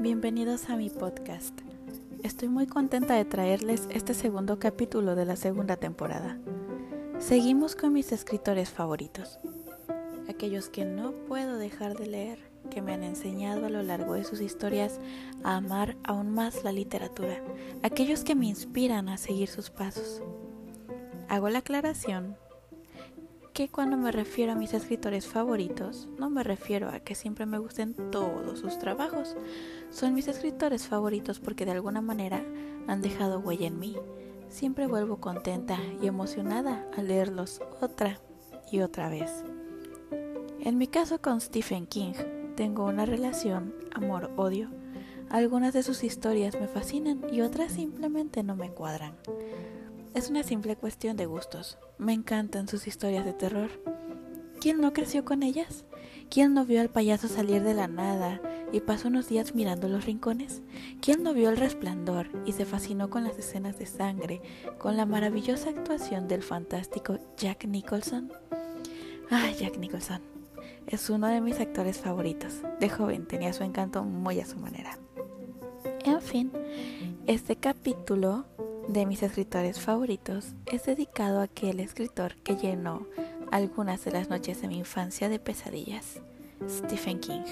Bienvenidos a mi podcast. Estoy muy contenta de traerles este segundo capítulo de la segunda temporada. Seguimos con mis escritores favoritos, aquellos que no puedo dejar de leer, que me han enseñado a lo largo de sus historias a amar aún más la literatura, aquellos que me inspiran a seguir sus pasos. Hago la aclaración que cuando me refiero a mis escritores favoritos, no me refiero a que siempre me gusten todos sus trabajos. Son mis escritores favoritos porque de alguna manera han dejado huella en mí. Siempre vuelvo contenta y emocionada al leerlos otra y otra vez. En mi caso con Stephen King, tengo una relación amor-odio. Algunas de sus historias me fascinan y otras simplemente no me cuadran. Es una simple cuestión de gustos. Me encantan sus historias de terror. ¿Quién no creció con ellas? ¿Quién no vio al payaso salir de la nada y pasó unos días mirando los rincones? ¿Quién no vio el resplandor y se fascinó con las escenas de sangre, con la maravillosa actuación del fantástico Jack Nicholson? Ay, Jack Nicholson. Es uno de mis actores favoritos. De joven tenía su encanto muy a su manera. En fin, este capítulo de mis escritores favoritos es dedicado a aquel escritor que llenó algunas de las noches de mi infancia de pesadillas, Stephen King.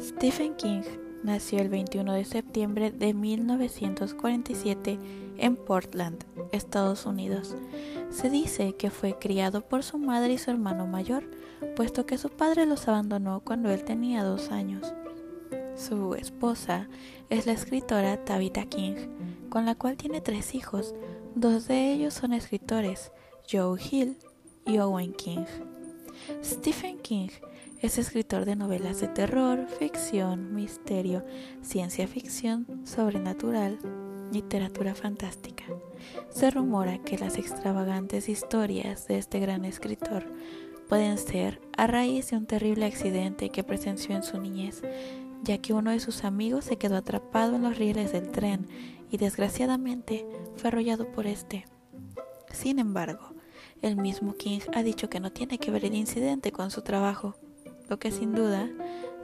Stephen King nació el 21 de septiembre de 1947 en Portland, Estados Unidos. Se dice que fue criado por su madre y su hermano mayor, puesto que su padre los abandonó cuando él tenía dos años. Su esposa es la escritora Tabitha King, con la cual tiene tres hijos. Dos de ellos son escritores, Joe Hill y Owen King. Stephen King es escritor de novelas de terror, ficción, misterio, ciencia ficción, sobrenatural, literatura fantástica. Se rumora que las extravagantes historias de este gran escritor pueden ser a raíz de un terrible accidente que presenció en su niñez, ya que uno de sus amigos se quedó atrapado en los rieles del tren y desgraciadamente fue arrollado por este. Sin embargo, el mismo King ha dicho que no tiene que ver el incidente con su trabajo, lo que sin duda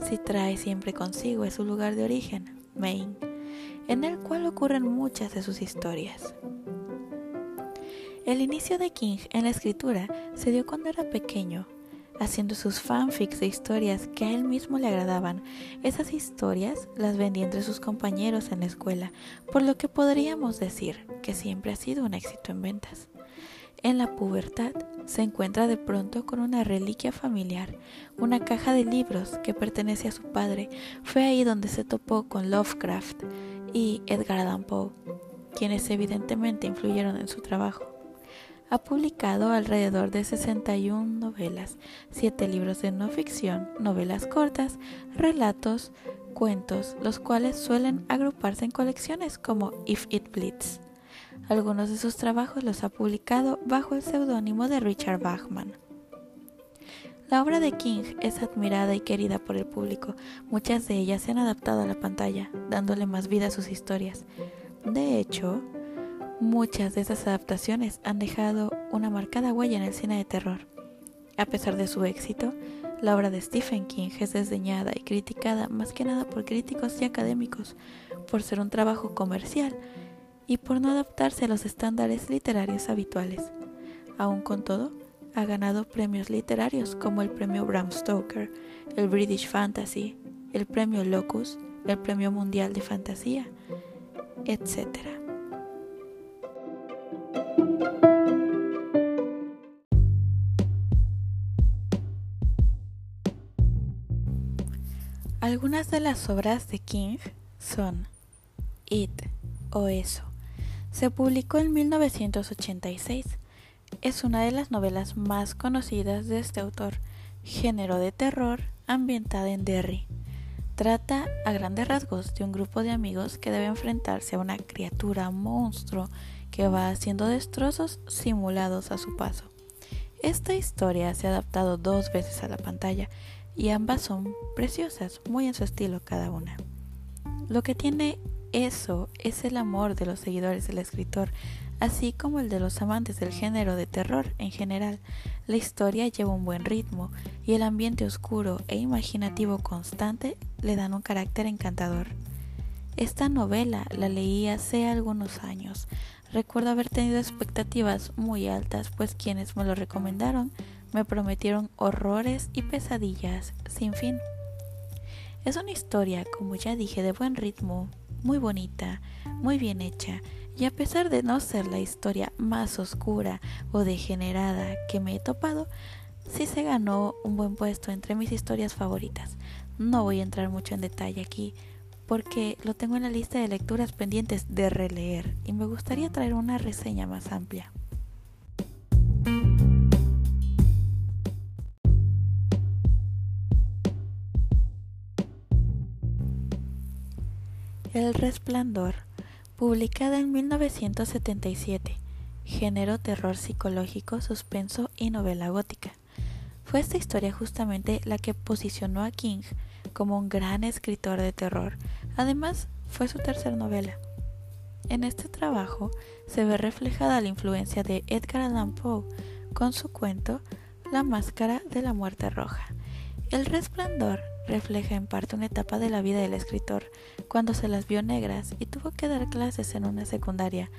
sí trae siempre consigo es su lugar de origen, Maine en el cual ocurren muchas de sus historias. El inicio de King en la escritura se dio cuando era pequeño, haciendo sus fanfics de historias que a él mismo le agradaban. Esas historias las vendía entre sus compañeros en la escuela, por lo que podríamos decir que siempre ha sido un éxito en ventas. En la pubertad se encuentra de pronto con una reliquia familiar, una caja de libros que pertenece a su padre. Fue ahí donde se topó con Lovecraft y Edgar Allan Poe, quienes evidentemente influyeron en su trabajo. Ha publicado alrededor de 61 novelas, 7 libros de no ficción, novelas cortas, relatos, cuentos, los cuales suelen agruparse en colecciones como If It Bleeds. Algunos de sus trabajos los ha publicado bajo el seudónimo de Richard Bachman. La obra de King es admirada y querida por el público. Muchas de ellas se han adaptado a la pantalla, dándole más vida a sus historias. De hecho, muchas de esas adaptaciones han dejado una marcada huella en el cine de terror. A pesar de su éxito, la obra de Stephen King es desdeñada y criticada más que nada por críticos y académicos, por ser un trabajo comercial y por no adaptarse a los estándares literarios habituales. Aún con todo, ha ganado premios literarios como el premio Bram Stoker, el British Fantasy, el premio Locus, el premio Mundial de Fantasía, etc. Algunas de las obras de King son It o Eso. Se publicó en 1986 es una de las novelas más conocidas de este autor, género de terror ambientada en Derry. Trata a grandes rasgos de un grupo de amigos que debe enfrentarse a una criatura monstruo que va haciendo destrozos simulados a su paso. Esta historia se ha adaptado dos veces a la pantalla y ambas son preciosas, muy en su estilo cada una. Lo que tiene eso es el amor de los seguidores del escritor, así como el de los amantes del género de terror en general. La historia lleva un buen ritmo y el ambiente oscuro e imaginativo constante le dan un carácter encantador. Esta novela la leí hace algunos años. Recuerdo haber tenido expectativas muy altas, pues quienes me lo recomendaron me prometieron horrores y pesadillas sin fin. Es una historia, como ya dije, de buen ritmo, muy bonita, muy bien hecha, y a pesar de no ser la historia más oscura o degenerada que me he topado, sí se ganó un buen puesto entre mis historias favoritas. No voy a entrar mucho en detalle aquí, porque lo tengo en la lista de lecturas pendientes de releer y me gustaría traer una reseña más amplia. El Resplandor, publicada en 1977, género terror psicológico, suspenso y novela gótica. Fue esta historia justamente la que posicionó a King como un gran escritor de terror. Además, fue su tercera novela. En este trabajo se ve reflejada la influencia de Edgar Allan Poe con su cuento La máscara de la muerte roja. El resplandor refleja en parte una etapa de la vida del escritor, cuando se las vio negras y tuvo que dar clases en una secundaria.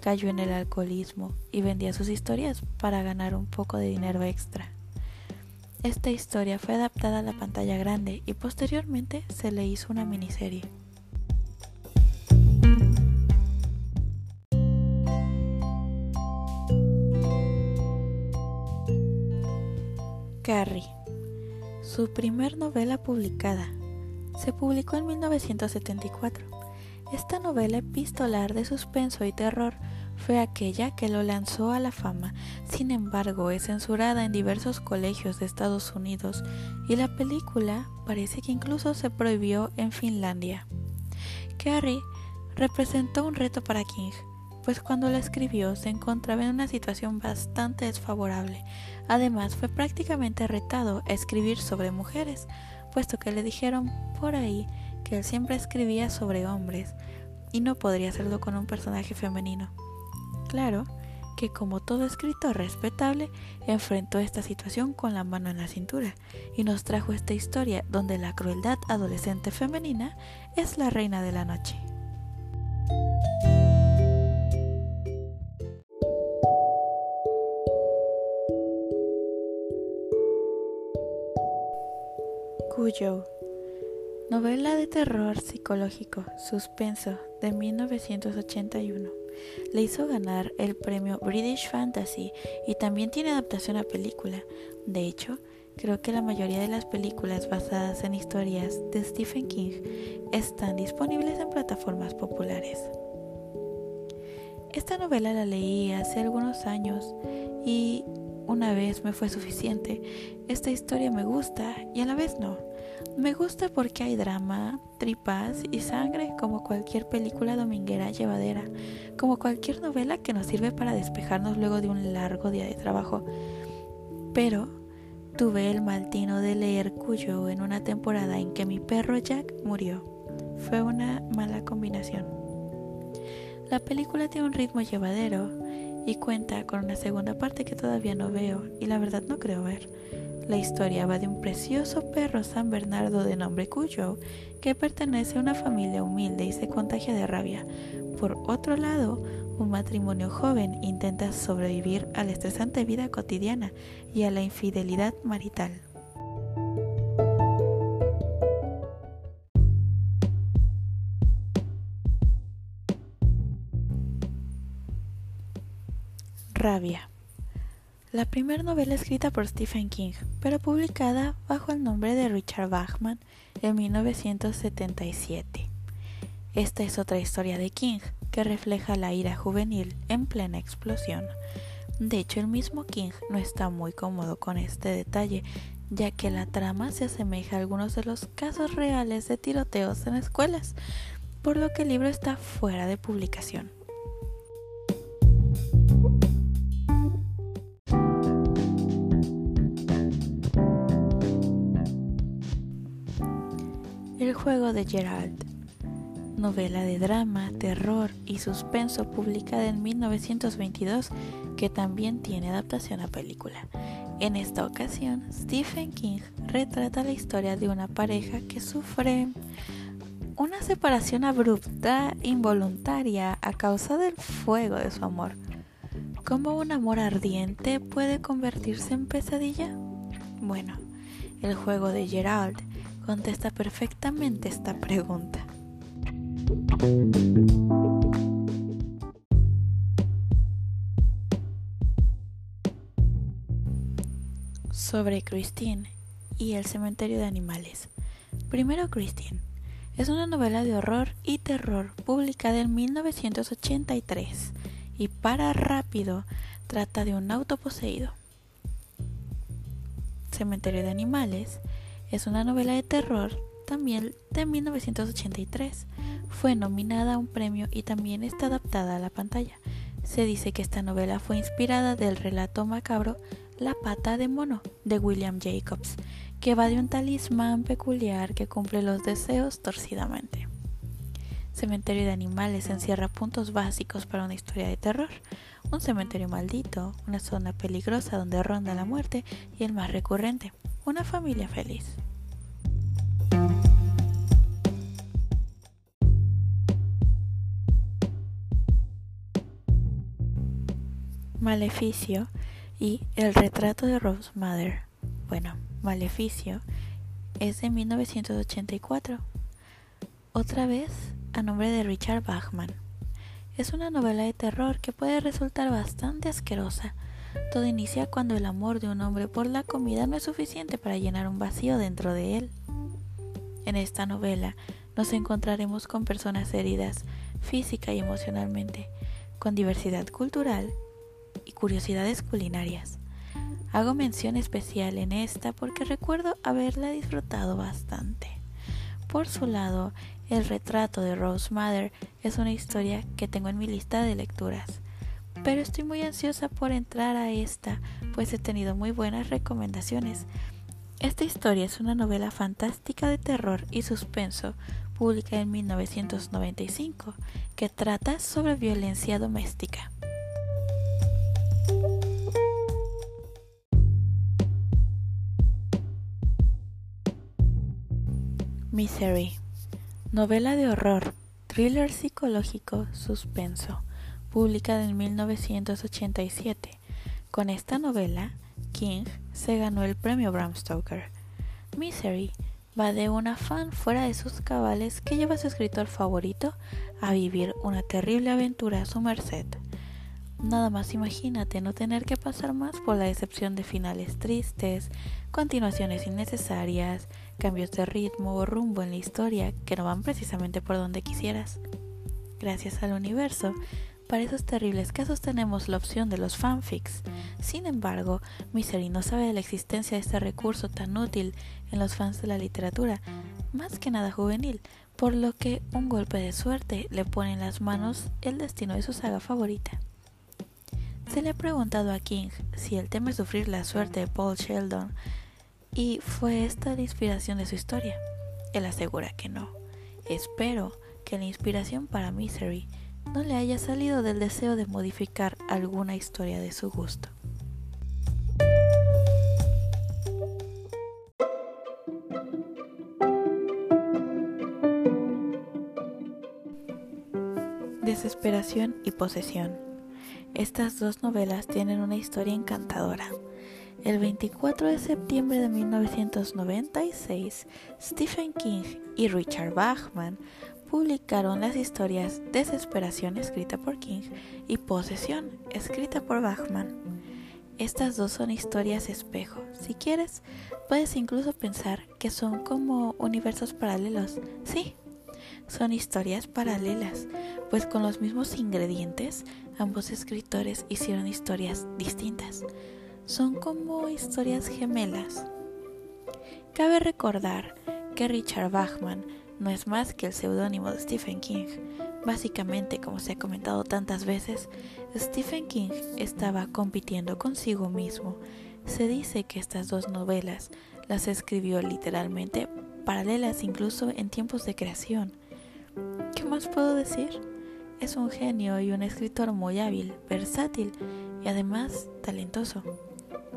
Cayó en el alcoholismo y vendía sus historias para ganar un poco de dinero extra. Esta historia fue adaptada a la pantalla grande y posteriormente se le hizo una miniserie. Carrie su primer novela publicada. Se publicó en 1974. Esta novela epistolar de suspenso y terror fue aquella que lo lanzó a la fama. Sin embargo, es censurada en diversos colegios de Estados Unidos y la película parece que incluso se prohibió en Finlandia. Carrie representó un reto para King, pues cuando la escribió se encontraba en una situación bastante desfavorable. Además, fue prácticamente retado a escribir sobre mujeres, puesto que le dijeron por ahí que él siempre escribía sobre hombres y no podría hacerlo con un personaje femenino. Claro que como todo escritor respetable, enfrentó esta situación con la mano en la cintura y nos trajo esta historia donde la crueldad adolescente femenina es la reina de la noche. Novela de terror psicológico, suspenso de 1981, le hizo ganar el premio British Fantasy y también tiene adaptación a película. De hecho, creo que la mayoría de las películas basadas en historias de Stephen King están disponibles en plataformas populares. Esta novela la leí hace algunos años y una vez me fue suficiente. Esta historia me gusta y a la vez no. Me gusta porque hay drama, tripas y sangre como cualquier película dominguera llevadera, como cualquier novela que nos sirve para despejarnos luego de un largo día de trabajo. Pero tuve el maltino de leer Cuyo en una temporada en que mi perro Jack murió. Fue una mala combinación. La película tiene un ritmo llevadero y cuenta con una segunda parte que todavía no veo y la verdad no creo ver. La historia va de un precioso perro San Bernardo de nombre Cuyo que pertenece a una familia humilde y se contagia de rabia. Por otro lado, un matrimonio joven intenta sobrevivir a la estresante vida cotidiana y a la infidelidad marital. Rabia. La primera novela escrita por Stephen King, pero publicada bajo el nombre de Richard Bachman en 1977. Esta es otra historia de King que refleja la ira juvenil en plena explosión. De hecho, el mismo King no está muy cómodo con este detalle, ya que la trama se asemeja a algunos de los casos reales de tiroteos en escuelas, por lo que el libro está fuera de publicación. Juego de Gerald, novela de drama, terror y suspenso publicada en 1922 que también tiene adaptación a película. En esta ocasión, Stephen King retrata la historia de una pareja que sufre una separación abrupta, involuntaria, a causa del fuego de su amor. ¿Cómo un amor ardiente puede convertirse en pesadilla? Bueno, el juego de Gerald contesta perfectamente esta pregunta. Sobre Christine y el cementerio de animales. Primero Christine. Es una novela de horror y terror publicada en 1983 y para rápido trata de un auto poseído. Cementerio de Animales es una novela de terror también de 1983. Fue nominada a un premio y también está adaptada a la pantalla. Se dice que esta novela fue inspirada del relato macabro La pata de mono de William Jacobs, que va de un talismán peculiar que cumple los deseos torcidamente. Cementerio de Animales encierra puntos básicos para una historia de terror. Un cementerio maldito, una zona peligrosa donde ronda la muerte y el más recurrente, una familia feliz. Maleficio y El retrato de Rose Mother. Bueno, Maleficio es de 1984. Otra vez a nombre de Richard Bachman. Es una novela de terror que puede resultar bastante asquerosa. Todo inicia cuando el amor de un hombre por la comida no es suficiente para llenar un vacío dentro de él. En esta novela nos encontraremos con personas heridas física y emocionalmente, con diversidad cultural y curiosidades culinarias. Hago mención especial en esta porque recuerdo haberla disfrutado bastante. Por su lado, el retrato de Rose Mother es una historia que tengo en mi lista de lecturas, pero estoy muy ansiosa por entrar a esta, pues he tenido muy buenas recomendaciones. Esta historia es una novela fantástica de terror y suspenso, publicada en 1995, que trata sobre violencia doméstica. Misery Novela de horror, thriller psicológico, suspenso, publicada en 1987. Con esta novela, King se ganó el premio Bram Stoker. Misery va de una fan fuera de sus cabales que lleva a su escritor favorito a vivir una terrible aventura a su merced. Nada más imagínate no tener que pasar más por la decepción de finales tristes, continuaciones innecesarias, cambios de ritmo o rumbo en la historia que no van precisamente por donde quisieras. Gracias al universo, para esos terribles casos tenemos la opción de los fanfics. Sin embargo, Misery no sabe de la existencia de este recurso tan útil en los fans de la literatura, más que nada juvenil, por lo que un golpe de suerte le pone en las manos el destino de su saga favorita. Se le ha preguntado a King si el tema es sufrir la suerte de Paul Sheldon y fue esta la inspiración de su historia. Él asegura que no. Espero que la inspiración para Misery no le haya salido del deseo de modificar alguna historia de su gusto. Desesperación y posesión. Estas dos novelas tienen una historia encantadora. El 24 de septiembre de 1996, Stephen King y Richard Bachman publicaron las historias Desesperación escrita por King y Posesión escrita por Bachman. Estas dos son historias espejo. Si quieres, puedes incluso pensar que son como universos paralelos. Sí, son historias paralelas, pues con los mismos ingredientes, ambos escritores hicieron historias distintas. Son como historias gemelas. Cabe recordar que Richard Bachman no es más que el seudónimo de Stephen King. Básicamente, como se ha comentado tantas veces, Stephen King estaba compitiendo consigo mismo. Se dice que estas dos novelas las escribió literalmente paralelas incluso en tiempos de creación. ¿Qué más puedo decir? Es un genio y un escritor muy hábil, versátil y además talentoso.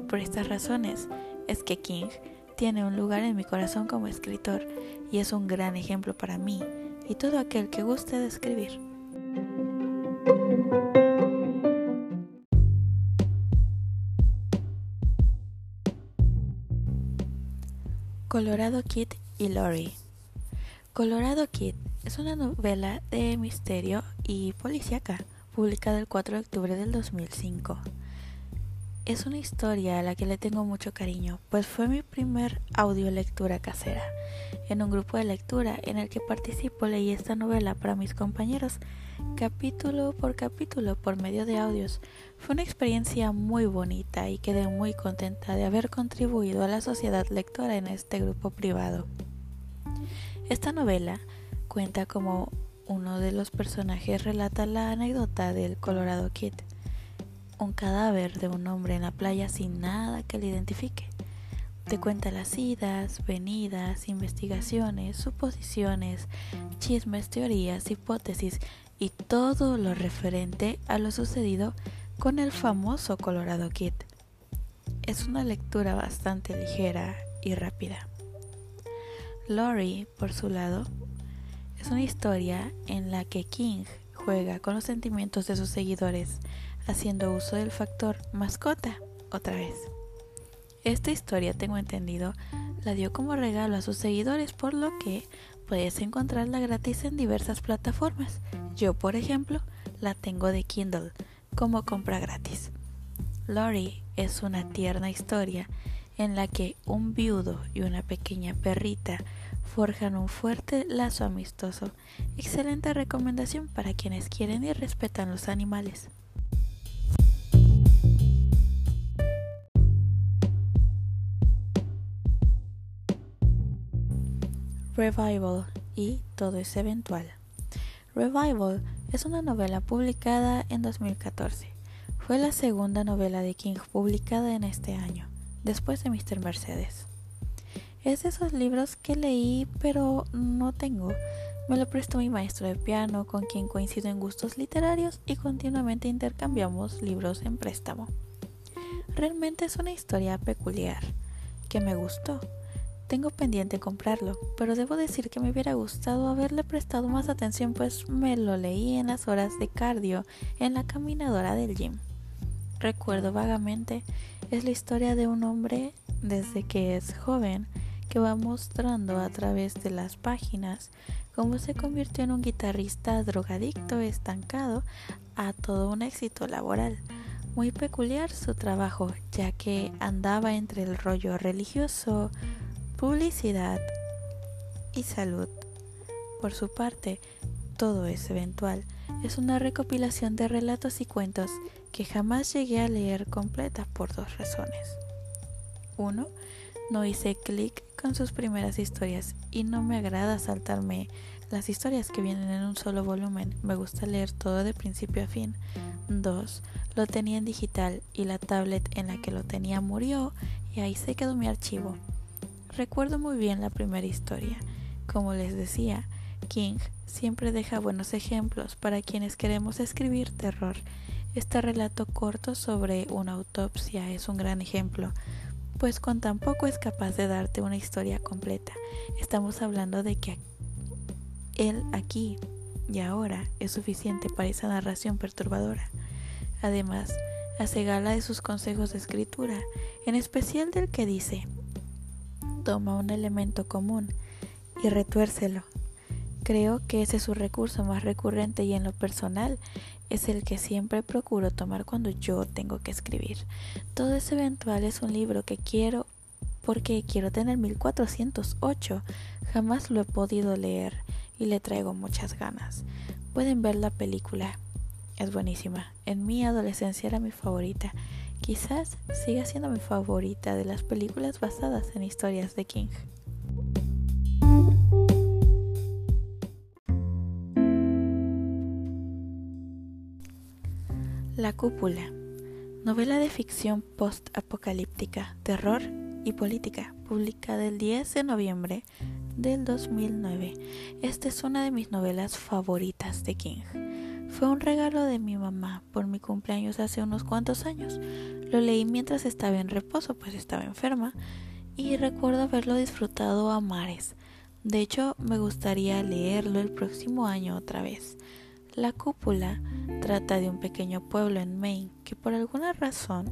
Por estas razones es que King tiene un lugar en mi corazón como escritor y es un gran ejemplo para mí y todo aquel que guste de escribir. Colorado Kid y Lori. Colorado Kid es una novela de misterio y policíaca publicada el 4 de octubre del 2005. Es una historia a la que le tengo mucho cariño, pues fue mi primer audiolectura casera. En un grupo de lectura en el que participo leí esta novela para mis compañeros, capítulo por capítulo por medio de audios. Fue una experiencia muy bonita y quedé muy contenta de haber contribuido a la sociedad lectora en este grupo privado. Esta novela cuenta como uno de los personajes relata la anécdota del Colorado Kid un cadáver de un hombre en la playa sin nada que le identifique. Te cuenta las idas, venidas, investigaciones, suposiciones, chismes, teorías, hipótesis y todo lo referente a lo sucedido con el famoso Colorado Kid. Es una lectura bastante ligera y rápida. Lori, por su lado, es una historia en la que King juega con los sentimientos de sus seguidores haciendo uso del factor mascota otra vez. Esta historia, tengo entendido, la dio como regalo a sus seguidores, por lo que puedes encontrarla gratis en diversas plataformas. Yo, por ejemplo, la tengo de Kindle como compra gratis. Lori es una tierna historia en la que un viudo y una pequeña perrita forjan un fuerte lazo amistoso. Excelente recomendación para quienes quieren y respetan los animales. Revival y Todo es eventual. Revival es una novela publicada en 2014. Fue la segunda novela de King publicada en este año, después de Mr. Mercedes. Es de esos libros que leí pero no tengo. Me lo prestó mi maestro de piano, con quien coincido en gustos literarios y continuamente intercambiamos libros en préstamo. Realmente es una historia peculiar, que me gustó tengo pendiente comprarlo, pero debo decir que me hubiera gustado haberle prestado más atención pues me lo leí en las horas de cardio en la caminadora del gym. Recuerdo vagamente, es la historia de un hombre desde que es joven que va mostrando a través de las páginas cómo se convirtió en un guitarrista drogadicto estancado a todo un éxito laboral. Muy peculiar su trabajo, ya que andaba entre el rollo religioso, publicidad y salud. Por su parte, todo es eventual. Es una recopilación de relatos y cuentos que jamás llegué a leer completa por dos razones. Uno, no hice clic con sus primeras historias y no me agrada saltarme las historias que vienen en un solo volumen. Me gusta leer todo de principio a fin. Dos, lo tenía en digital y la tablet en la que lo tenía murió y ahí se quedó mi archivo. Recuerdo muy bien la primera historia. Como les decía, King siempre deja buenos ejemplos para quienes queremos escribir terror. Este relato corto sobre una autopsia es un gran ejemplo, pues con tan poco es capaz de darte una historia completa. Estamos hablando de que él aquí y ahora es suficiente para esa narración perturbadora. Además, hace gala de sus consejos de escritura, en especial del que dice, toma un elemento común y retuércelo. Creo que ese es su recurso más recurrente y en lo personal es el que siempre procuro tomar cuando yo tengo que escribir. Todo es eventual es un libro que quiero porque quiero tener 1408. Jamás lo he podido leer y le traigo muchas ganas. Pueden ver la película. Es buenísima. En mi adolescencia era mi favorita Quizás siga siendo mi favorita de las películas basadas en historias de King. La cúpula, novela de ficción post-apocalíptica, terror y política, publicada el 10 de noviembre del 2009. Esta es una de mis novelas favoritas de King. Fue un regalo de mi mamá por mi cumpleaños hace unos cuantos años. Lo leí mientras estaba en reposo, pues estaba enferma, y recuerdo haberlo disfrutado a mares. De hecho, me gustaría leerlo el próximo año otra vez. La cúpula trata de un pequeño pueblo en Maine que por alguna razón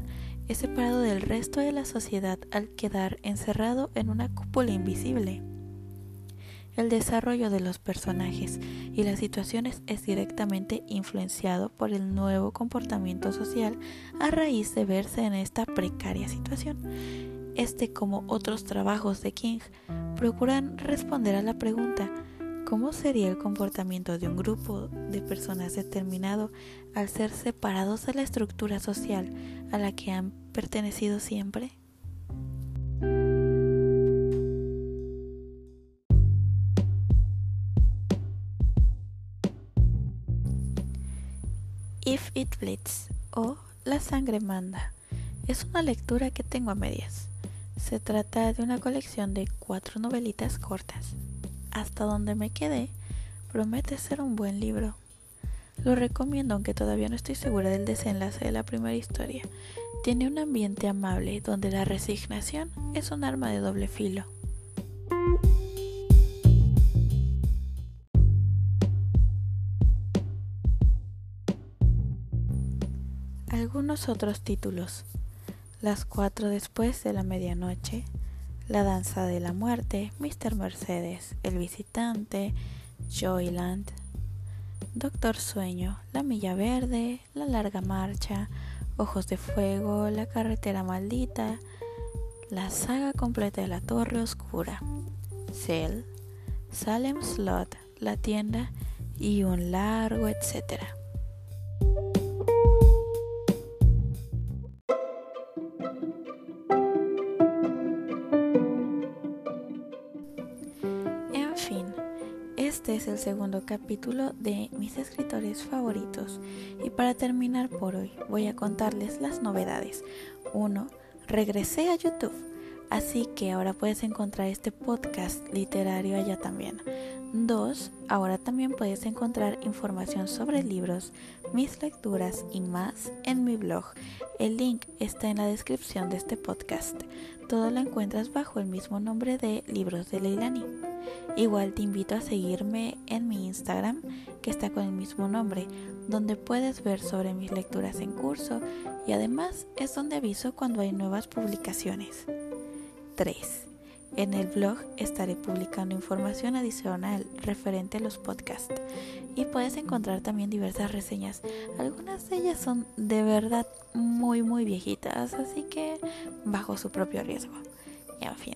es separado del resto de la sociedad al quedar encerrado en una cúpula invisible. El desarrollo de los personajes y las situaciones es directamente influenciado por el nuevo comportamiento social a raíz de verse en esta precaria situación. Este, como otros trabajos de King, procuran responder a la pregunta ¿cómo sería el comportamiento de un grupo de personas determinado al ser separados de la estructura social a la que han pertenecido siempre? If It Bleeds o La sangre manda es una lectura que tengo a medias. Se trata de una colección de cuatro novelitas cortas. Hasta donde me quedé, promete ser un buen libro. Lo recomiendo aunque todavía no estoy segura del desenlace de la primera historia. Tiene un ambiente amable donde la resignación es un arma de doble filo. Algunos otros títulos. Las cuatro después de la medianoche, La danza de la muerte, Mr. Mercedes, El visitante, Joyland, Doctor Sueño, La Milla Verde, La Larga Marcha, Ojos de Fuego, La Carretera Maldita, la saga completa de la Torre Oscura, Cell, Salem Slot, La Tienda y un largo etcétera. El segundo capítulo de mis escritores favoritos y para terminar por hoy voy a contarles las novedades. 1. Regresé a YouTube, así que ahora puedes encontrar este podcast literario allá también. 2. Ahora también puedes encontrar información sobre libros, mis lecturas y más en mi blog. El link está en la descripción de este podcast. Todo lo encuentras bajo el mismo nombre de Libros de Leilani. Igual te invito a seguirme en mi Instagram, que está con el mismo nombre, donde puedes ver sobre mis lecturas en curso y además es donde aviso cuando hay nuevas publicaciones. 3. En el blog estaré publicando información adicional referente a los podcasts y puedes encontrar también diversas reseñas. Algunas de ellas son de verdad muy muy viejitas, así que bajo su propio riesgo. En fin,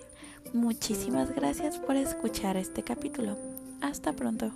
muchísimas gracias por escuchar este capítulo. Hasta pronto.